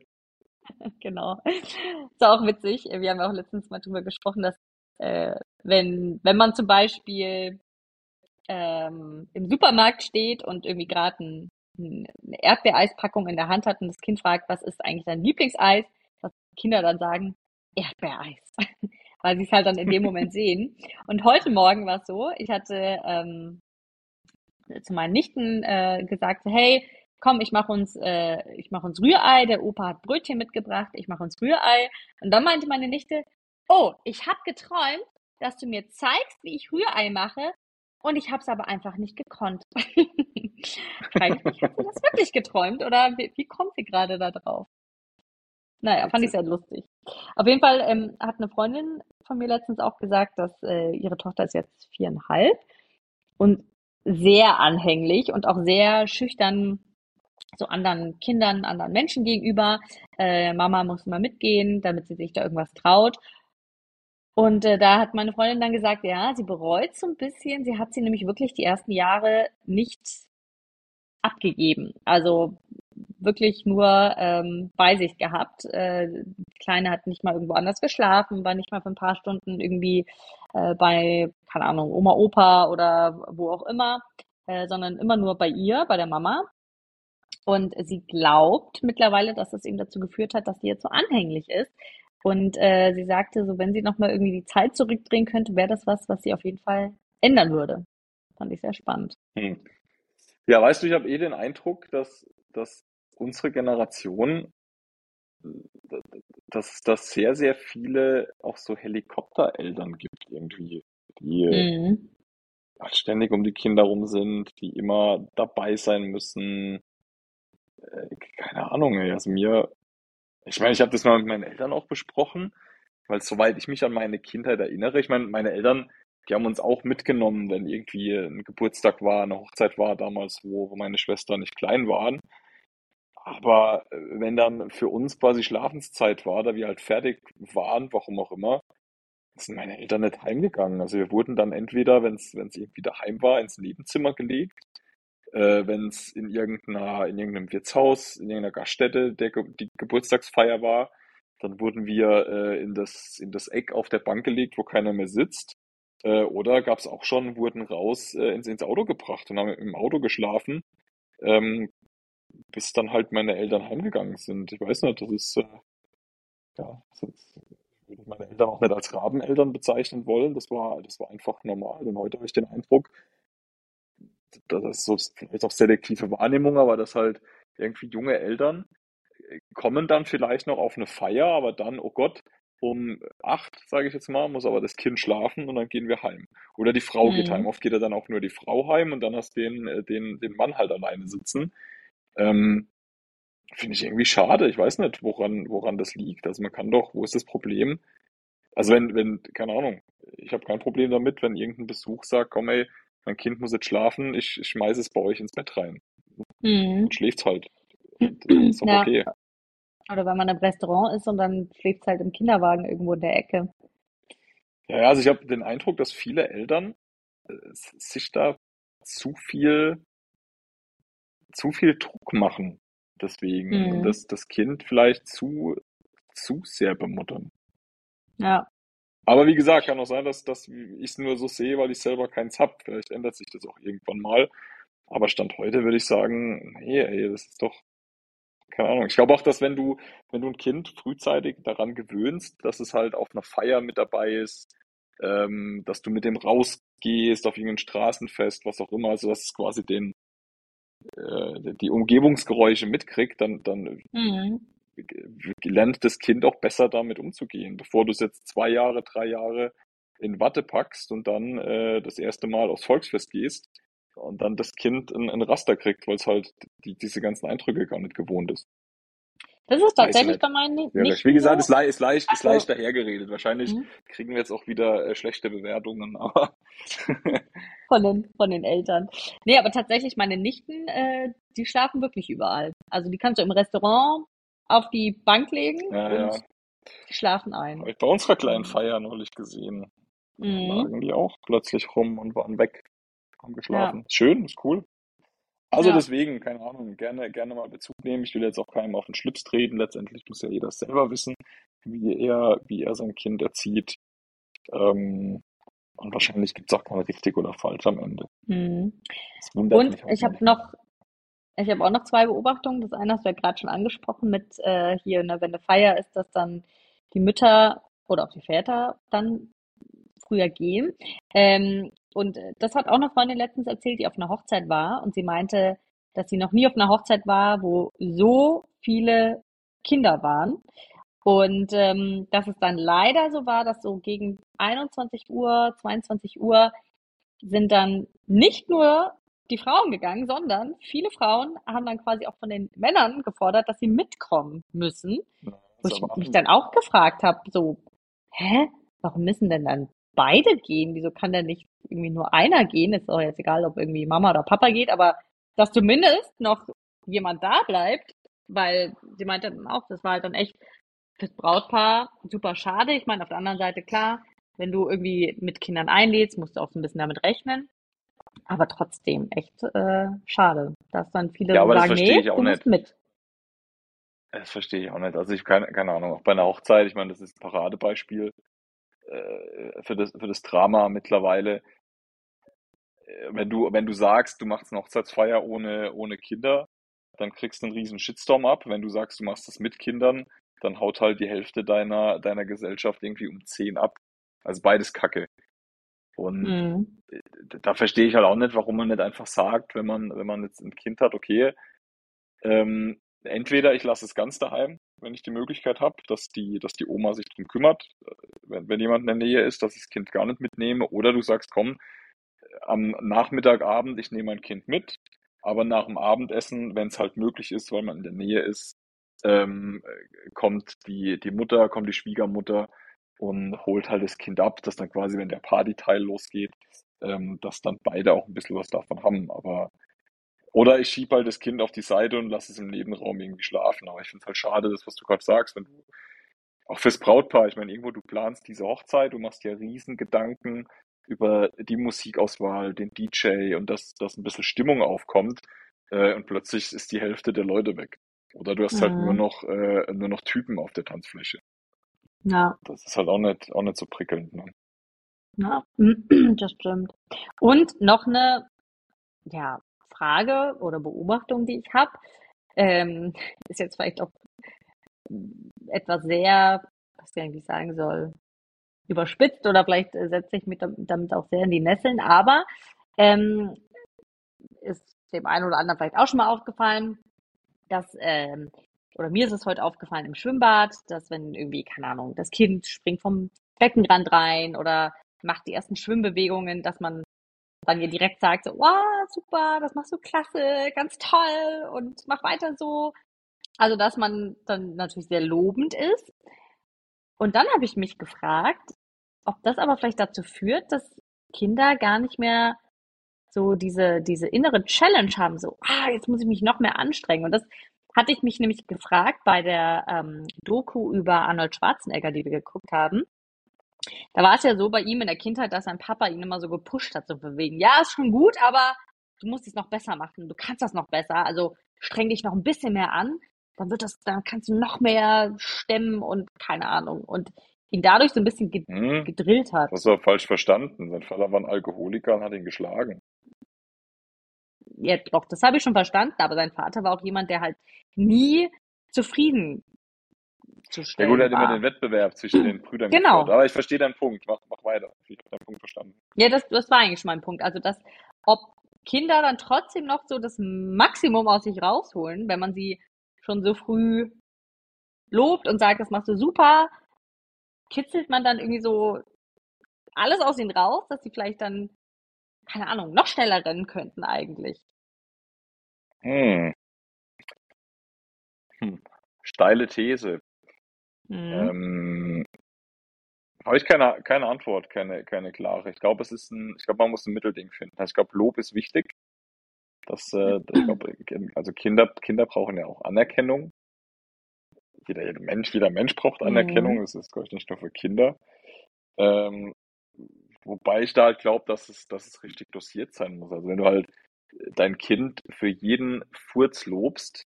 Genau. Ist auch witzig. Wir haben ja auch letztens mal drüber gesprochen, dass äh, wenn, wenn man zum Beispiel ähm, im Supermarkt steht und irgendwie gerade ein, ein- eine Erdbeereispackung in der Hand hat und das Kind fragt, was ist eigentlich dein Lieblingseis, Kinder dann sagen, Erdbeereis. Weil sie es halt dann in dem Moment sehen. Und heute Morgen war es so, ich hatte ähm, zu meinen Nichten äh, gesagt, hey, komm, ich mache uns, äh, ich mache uns Rührei, der Opa hat Brötchen mitgebracht, ich mache uns Rührei. Und dann meinte meine Nichte, oh, ich habe geträumt, dass du mir zeigst, wie ich Rührei mache, und ich habe es aber einfach nicht gekonnt. Frage ich mich, hat sie das wirklich geträumt oder wie, wie kommt sie gerade da drauf? Naja, fand ich sehr lustig. Auf jeden Fall ähm, hat eine Freundin von mir letztens auch gesagt, dass äh, ihre Tochter ist jetzt viereinhalb und sehr anhänglich und auch sehr schüchtern so anderen Kindern, anderen Menschen gegenüber. Äh, Mama muss mal mitgehen, damit sie sich da irgendwas traut. Und äh, da hat meine Freundin dann gesagt, ja, sie bereut so ein bisschen. Sie hat sie nämlich wirklich die ersten Jahre nicht abgegeben. Also wirklich nur ähm, bei sich gehabt. Äh, die Kleine hat nicht mal irgendwo anders geschlafen, war nicht mal für ein paar Stunden irgendwie äh, bei, keine Ahnung, Oma, Opa oder wo auch immer, äh, sondern immer nur bei ihr, bei der Mama. Und sie glaubt mittlerweile, dass das eben dazu geführt hat, dass sie jetzt so anhänglich ist. Und äh, sie sagte, so wenn sie nochmal irgendwie die Zeit zurückdrehen könnte, wäre das was, was sie auf jeden Fall ändern würde. Fand ich sehr spannend. Hm. Ja, weißt du, ich habe eh den Eindruck, dass, dass unsere Generation, dass es da sehr, sehr viele auch so Helikoptereltern gibt irgendwie, die Mhm. halt ständig um die Kinder rum sind, die immer dabei sein müssen. Äh, keine Ahnung, ey. Also mir, ich meine, ich habe das mal mit meinen Eltern auch besprochen, weil soweit ich mich an meine Kindheit erinnere, ich meine, meine Eltern, die haben uns auch mitgenommen, wenn irgendwie ein Geburtstag war, eine Hochzeit war damals, wo, wo meine Schwester nicht klein waren. Aber äh, wenn dann für uns quasi Schlafenszeit war, da wir halt fertig waren, warum auch immer, sind meine Eltern nicht heimgegangen. Also wir wurden dann entweder, wenn es irgendwie daheim war, ins Nebenzimmer gelegt, äh, wenn es in irgendeiner, in irgendeinem Wirtshaus, in irgendeiner Gaststätte der, die Geburtstagsfeier war, dann wurden wir äh, in das, in das Eck auf der Bank gelegt, wo keiner mehr sitzt. Äh, oder gab es auch schon, wurden raus äh, ins, ins Auto gebracht und haben im Auto geschlafen, ähm, bis dann halt meine Eltern heimgegangen sind. Ich weiß nicht, das ist, äh, ja, das ist, würde ich meine Eltern auch nicht als Rabeneltern bezeichnen wollen. Das war, das war einfach normal. Und heute habe ich den Eindruck, das ist so vielleicht auch selektive Wahrnehmung, aber dass halt irgendwie junge Eltern äh, kommen dann vielleicht noch auf eine Feier, aber dann, oh Gott, um acht, sage ich jetzt mal, muss aber das Kind schlafen und dann gehen wir heim. Oder die Frau geht Mhm. heim. Oft geht ja dann auch nur die Frau heim und dann hast du den, äh, den, den Mann halt alleine sitzen. Ähm, finde ich irgendwie schade. Ich weiß nicht, woran, woran das liegt. Also man kann doch, wo ist das Problem? Also wenn, wenn, keine Ahnung, ich habe kein Problem damit, wenn irgendein Besuch sagt, komm ey, mein Kind muss jetzt schlafen, ich, ich schmeiße es bei euch ins Bett rein. Mhm. Dann schläft's halt. Und das ist doch Ja. okay. Oder wenn man im Restaurant ist und dann schläft halt im Kinderwagen irgendwo in der Ecke. Ja, ja, also ich habe den Eindruck, dass viele Eltern äh, sich da zu viel, zu viel Druck machen deswegen Mhm. das, das Kind vielleicht zu, zu sehr bemuttern. Ja. Aber wie gesagt, kann auch sein, dass, dass ich es nur so sehe, weil ich selber keins hab. Vielleicht ändert sich das auch irgendwann mal. Aber Stand heute würde ich sagen, nee, ey, das ist doch, keine Ahnung. Ich glaube auch, dass wenn du, wenn du ein Kind frühzeitig daran gewöhnst, dass es halt auf einer Feier mit dabei ist, ähm, dass du mit dem rausgehst auf irgendein Straßenfest, was auch immer, also dass es quasi den, äh, die Umgebungsgeräusche mitkriegt, dann, dann Mhm. lernt das Kind auch besser damit umzugehen, bevor du es jetzt zwei Jahre, drei Jahre in Watte packst und dann äh, das erste Mal aufs Volksfest gehst und dann das Kind ein, ein Raster kriegt, weil es halt die, diese ganzen Eindrücke gar nicht gewohnt ist. Das ist tatsächlich nicht. bei meinen Ja, wie Nichten gesagt, ist, so. lei- ist leicht, ist Also, leicht dahergeredet. Wahrscheinlich hm, kriegen wir jetzt auch wieder äh, schlechte Bewertungen, aber von den, von den Eltern. Nee, aber tatsächlich meine Nichten, äh, die schlafen wirklich überall. Also die kannst du im Restaurant auf die Bank legen ja, und ja. die schlafen ein. Habe ich bei unserer kleinen. Feier neulich gesehen. Mhm. lagen die auch plötzlich rum und waren weg, haben Ja, geschlafen. Ist schön, ist cool. Also ja, deswegen, keine Ahnung, gerne, gerne mal Bezug nehmen. Ich will jetzt auch keinem auf den Schlips treten. Letztendlich muss ja jeder selber wissen, wie er, wie er sein Kind erzieht. Ähm, und wahrscheinlich gibt es auch kein richtig oder falsch am Ende. mhm. Und ich habe noch, ich habe auch noch zwei Beobachtungen. Das eine hast du ja gerade schon angesprochen mit äh, hier, ne, wenn eine Feier ist, dass dann die Mütter oder auch die Väter dann früher gehen. Ähm, und äh, das hat auch eine Freundin letztens erzählt, die auf einer Hochzeit war und sie meinte, dass sie noch nie auf einer Hochzeit war, wo so viele Kinder waren. Und ähm, dass es dann leider so war, dass so gegen 21 Uhr, 22 Uhr sind dann nicht nur die Frauen gegangen, sondern viele Frauen haben dann quasi auch von den Männern gefordert, dass sie mitkommen müssen. Ja, Wo ich mich dann auch gefragt habe, so, hä, warum müssen denn dann beide gehen? Wieso kann denn nicht irgendwie nur einer gehen? Ist auch jetzt egal, ob irgendwie Mama oder Papa geht, aber dass zumindest noch jemand da bleibt, weil sie meinte dann auch, das war halt dann echt fürs Brautpaar super schade. Ich meine, auf der anderen Seite klar, wenn du irgendwie mit Kindern einlädst, musst du auch so ein bisschen damit rechnen. Aber trotzdem echt äh, schade, dass dann viele Ja, so sagen, nee, du musst nicht. mit. Das verstehe ich auch nicht. Also ich keine, keine Ahnung, auch bei einer Hochzeit, ich meine, das ist ein Paradebeispiel äh, für das, für das Drama mittlerweile. Äh, Wenn du, wenn du sagst, du machst eine Hochzeitsfeier ohne, ohne Kinder, dann kriegst du einen riesen Shitstorm ab. Wenn du sagst, du machst das mit Kindern, dann haut halt die Hälfte deiner, deiner Gesellschaft irgendwie um 10 ab. Also beides Kacke. Und Mhm. da verstehe ich halt auch nicht, warum man nicht einfach sagt, wenn man, wenn man jetzt ein Kind hat, okay, ähm, entweder ich lasse es ganz daheim, wenn ich die Möglichkeit habe, dass die, dass die Oma sich drum kümmert, wenn, wenn jemand in der Nähe ist, dass ich das Kind gar nicht mitnehme, oder du sagst, komm, am Nachmittag, Abend, ich nehme mein Kind mit, aber nach dem Abendessen, wenn es halt möglich ist, weil man in der Nähe ist, ähm, äh, kommt die, die Mutter, kommt die Schwiegermutter und holt halt das Kind ab, dass dann quasi, wenn der Partyteil losgeht, ähm, dass dann beide auch ein bisschen was davon haben. Aber oder ich schiebe halt das Kind auf die Seite und lasse es im Nebenraum irgendwie schlafen. Aber ich finde es halt schade, das, was du gerade sagst, wenn du auch fürs Brautpaar, ich meine, irgendwo du planst diese Hochzeit, du machst dir riesen Gedanken über die Musikauswahl, den DJ und dass, dass ein bisschen Stimmung aufkommt äh, und plötzlich ist die Hälfte der Leute weg. Oder du hast halt nur Mhm. noch, äh, nur noch Typen auf der Tanzfläche. Ja, Das ist halt auch nicht, auch nicht so prickelnd. Ne? ja, das stimmt. Und noch eine, ja, Frage oder Beobachtung, die ich habe, ähm, ist jetzt vielleicht auch etwas sehr, was ich eigentlich sagen soll, überspitzt oder vielleicht äh, setze ich mich dam- damit auch sehr in die Nesseln, aber ähm, ist dem einen oder anderen vielleicht auch schon mal aufgefallen, dass, ähm, oder mir ist es heute aufgefallen im Schwimmbad, dass wenn irgendwie, keine Ahnung, das Kind springt vom Beckenrand rein oder macht die ersten Schwimmbewegungen, dass man dann ihr direkt sagt, so, wow, super, das machst du klasse, ganz toll und mach weiter so. Also, dass man dann natürlich sehr lobend ist. Und dann habe ich mich gefragt, ob das aber vielleicht dazu führt, dass Kinder gar nicht mehr so diese, diese innere Challenge haben, so, ah, jetzt muss ich mich noch mehr anstrengen. Und das hatte ich mich nämlich gefragt bei der ähm, Doku über Arnold Schwarzenegger, die wir geguckt haben. Da war es ja so bei ihm in der Kindheit, dass sein Papa ihn immer so gepusht hat, so von wegen, ja, ist schon gut, aber du musst es noch besser machen, du kannst das noch besser, also streng dich noch ein bisschen mehr an, dann wird das, dann kannst du noch mehr stemmen und keine Ahnung. Und ihn dadurch so ein bisschen ge Hm, gedrillt hat. das hast du falsch verstanden. Sein Vater war ein Alkoholiker und hat ihn geschlagen. Ja, doch, das habe ich schon verstanden, aber sein Vater war auch jemand, der halt nie zufrieden zu Ja gut, er stellen hat immer den Wettbewerb zwischen den Brüdern Genau. gefördert. Aber ich verstehe deinen Punkt. Mach, mach weiter. Ich habe deinen Punkt verstanden. Ja, das, das war eigentlich schon mein Punkt. Also, dass, ob Kinder dann trotzdem noch so das Maximum aus sich rausholen, wenn man sie schon so früh lobt und sagt, das machst du super, kitzelt man dann irgendwie so alles aus ihnen raus, dass sie vielleicht dann, keine Ahnung, noch schneller rennen könnten eigentlich. Hm. Hm. Steile These. Mhm. Ähm, habe ich keine, keine Antwort, keine, keine klare. Ich glaube, es ist ein, ich glaube, man muss ein Mittelding finden. Also ich glaube, Lob ist wichtig. Das, äh, ich glaube, also Kinder, Kinder brauchen ja auch Anerkennung. Jeder, jeder Mensch, jeder Mensch braucht Anerkennung. Mhm. Das ist, glaube ich, nicht nur für Kinder. Ähm, wobei ich da halt glaube, dass es, dass es richtig dosiert sein muss. Also wenn du halt dein Kind für jeden Furz lobst,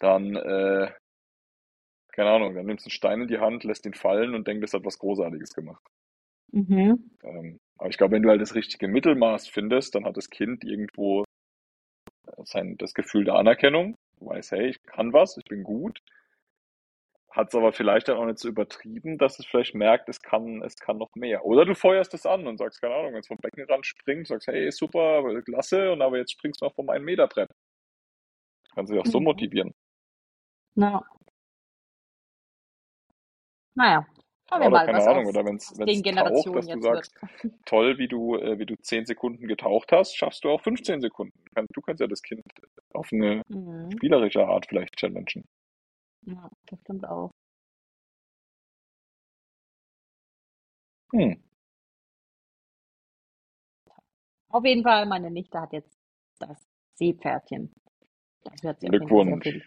dann, äh, keine Ahnung, dann nimmst du einen Stein in die Hand, lässt ihn fallen und denkst, das hat was Großartiges gemacht. Mhm. Ähm, aber ich glaube, wenn du halt das richtige Mittelmaß findest, dann hat das Kind irgendwo sein, das Gefühl der Anerkennung, weiß, hey, ich kann was, ich bin gut, hat es aber vielleicht dann auch nicht so übertrieben, dass es vielleicht merkt, es kann, es kann noch mehr. Oder du feuerst es an und sagst, keine Ahnung, wenn es vom Beckenrand springt, sagst, hey, super, klasse, und aber jetzt springst du noch vom 1 Meter Brett. Kannst du dich auch so Mhm. motivieren. Ja. Naja, schauen wir Oder mal, keine was Ahnung, oder wenn es aus wenn den es taucht, Generationen dass du sagst, wird. toll, wie du, äh, wie du 10 Sekunden getaucht hast, schaffst du auch 15 Sekunden. Du kannst, du kannst ja das Kind auf eine Mhm. spielerische Art vielleicht challengen. Ja, das stimmt auch. Hm. Auf jeden Fall, meine Nichte hat jetzt das Seepferdchen. Dafür hat sie auf jeden Fall sehr Glückwunsch. viel,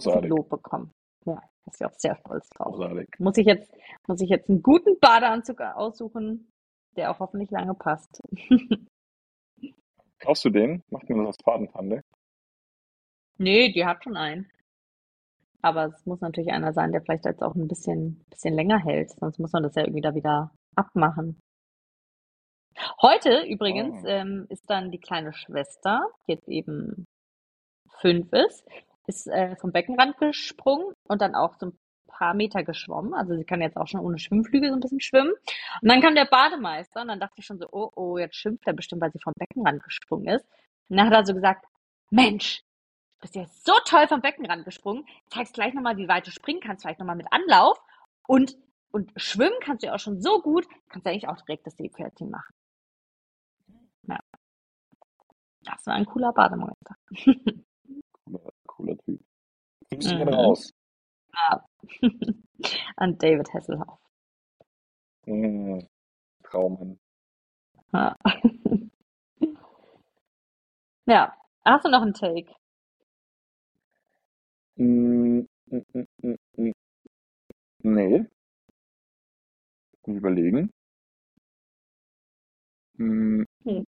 sehr viel Großartig. Lob bekommen. Ja, ist sie auch sehr stolz drauf. Großartig. Muss ich jetzt, muss ich jetzt einen guten Badeanzug aussuchen, der auch hoffentlich lange passt. Kaufst du den? Macht mir das als Patentante? Nee, die hat schon einen. Aber es muss natürlich einer sein, der vielleicht jetzt auch ein bisschen, bisschen länger hält. Sonst muss man das ja irgendwie da wieder abmachen. Heute übrigens Ah. ähm, ist dann die kleine Schwester, die jetzt eben fünf ist, ist äh, vom Beckenrand gesprungen und dann auch so ein paar Meter geschwommen. Also sie kann jetzt auch schon ohne Schwimmflügel so ein bisschen schwimmen. Und dann kam der Bademeister und dann dachte ich schon so, oh, oh, jetzt schimpft er bestimmt, weil sie vom Beckenrand gesprungen ist. Und dann hat er so gesagt, Mensch, bist ja so toll vom Beckenrand gesprungen. Zeigst gleich nochmal, wie weit du springen kannst, vielleicht nochmal mit Anlauf. Und, und schwimmen kannst du ja auch schon so gut, kannst du eigentlich auch direkt das Seepferdchen machen. Ja. Das war ein cooler Bademeister. Cooler, cooler Typ. Grüße gehen Mhm. raus. An David Hasselhoff. Mhm. Traummann. Ja. ja. Hast du noch einen Take? Nee. Muss überlegen. Mm. Hm.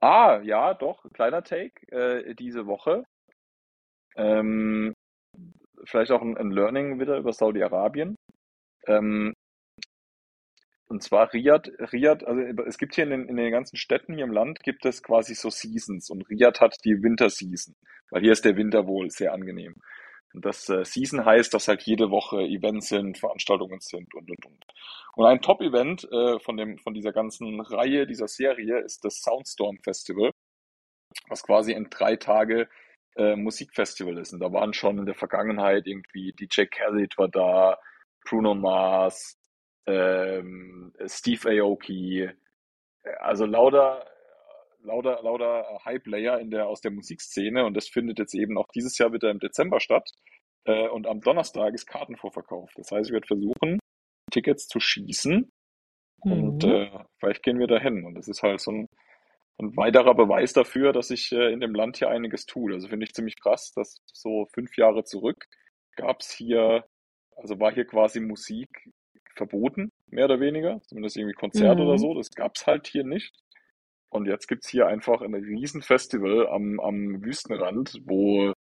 Ah, ja, doch, kleiner Take äh, diese Woche. Ähm, vielleicht auch ein, ein Learning wieder über Saudi-Arabien. Ähm, und zwar Riyadh, Riyadh, also es gibt hier in den, in den ganzen Städten hier im Land gibt es quasi so Seasons und Riyadh hat die Winterseason, weil hier ist der Winter wohl sehr angenehm. Und das äh, Season heißt, dass halt jede Woche Events sind, Veranstaltungen sind und und und. Und ein Top-Event äh, von dem von dieser ganzen Reihe, dieser Serie ist das Soundstorm Festival, was quasi ein drei Tage äh, Musikfestival ist. Und da waren schon in der Vergangenheit irgendwie DJ Khaled war da, Bruno Mars, ähm, Steve Aoki, also lauter, lauter, lauter High-Player in der, aus der Musikszene und das findet jetzt eben auch dieses Jahr wieder im Dezember statt. Äh, und am Donnerstag ist Kartenvorverkauf. Das heißt, ich werde versuchen, Tickets zu schießen und Mhm. äh, vielleicht gehen wir dahin. Und das ist halt so ein, ein weiterer Beweis dafür, dass sich äh, in dem Land hier einiges tut. Also finde ich ziemlich krass, dass so fünf Jahre zurück gab es hier, also war hier quasi Musik verboten, mehr oder weniger, zumindest irgendwie Konzert oder Mhm. so. Das gab es halt hier nicht. Und jetzt gibt's hier einfach ein Riesenfestival am, am Wüstenrand, wo äh,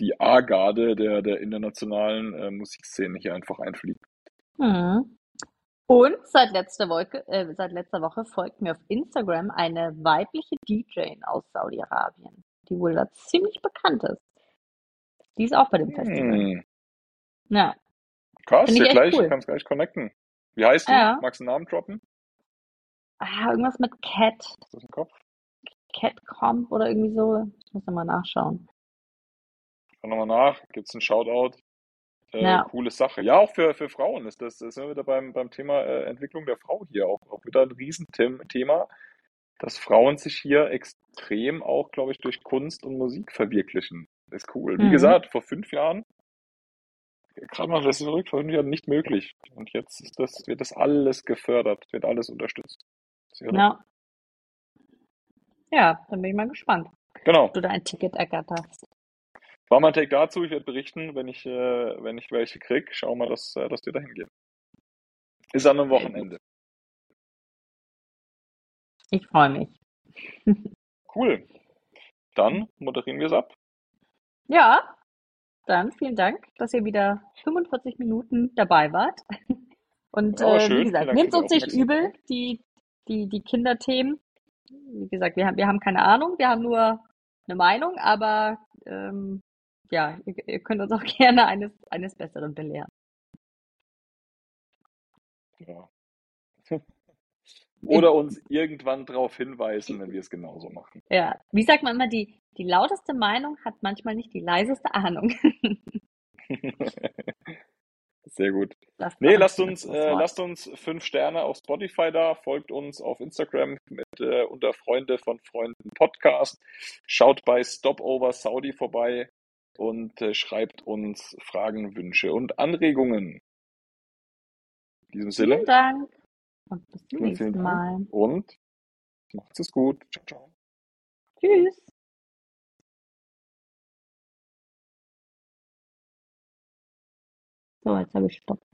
die A-Garde der, der internationalen äh, Musikszene hier einfach einfliegt. Mhm. Und seit letzter Woche, äh, seit letzter Woche folgt mir auf Instagram eine weibliche DJ aus Saudi-Arabien, die wohl da ziemlich bekannt ist. Die ist auch bei dem Festival. Hm. Ja, Krass, ja gleich, cool. kannst gleich connecten. Wie heißt? Ja. Magst du einen Namen droppen? ah, irgendwas mit Cat, du das im Kopf? Catcomp oder irgendwie so. Ich muss nochmal nachschauen. Schau nochmal nach, gibt's einen Shoutout. Äh, Ja. Coole Sache. Ja, auch für, für Frauen ist das, das sind wir wieder beim, beim Thema äh, Entwicklung der Frau hier. Auch, auch wieder ein Riesenthema, dass Frauen sich hier extrem auch, glaube ich, durch Kunst und Musik verwirklichen. ist cool. Wie Mhm. gesagt, vor fünf Jahren gerade mal, das ist verrückt, vor fünf Jahren nicht möglich. Und jetzt ist das, wird das alles gefördert, wird alles unterstützt. Ja. Ja, dann bin ich mal gespannt, Genau. ob du da ein Ticket ergatterst. War mein Take dazu. Ich werde berichten, wenn ich, äh, wenn ich welche krieg. Schau mal, dass, äh, dass wir da hingehen. Ist an einem. Wochenende. Ich freue mich. Cool. Dann moderieren wir es ab. Ja, dann vielen Dank, dass ihr wieder 45 Minuten dabei wart. Und war äh, wie gesagt, nehmt uns nicht übel, die, die, die Kinderthemen. Wie gesagt, wir haben, wir haben keine Ahnung, wir haben nur eine Meinung, aber ähm, ja, ihr, ihr könnt uns auch gerne eines, eines Besseren belehren. Ja. Oder uns irgendwann darauf hinweisen, wenn wir es genauso machen. Ja, wie sagt man immer, die, die lauteste Meinung hat manchmal nicht die leiseste Ahnung. Sehr gut. Das Nee, lasst uns, äh, lasst uns fünf Sterne auf Spotify da, folgt uns auf Instagram mit äh, unter Freunde von Freunden Podcast, schaut bei Stopover Saudi vorbei und äh, schreibt uns Fragen, Wünsche und Anregungen. In diesem Sinne, Vielen Dank und bis zum nächsten Dank Mal. und macht's es gut. Ciao, ciao. Tschüss. So, jetzt habe ich Stopp.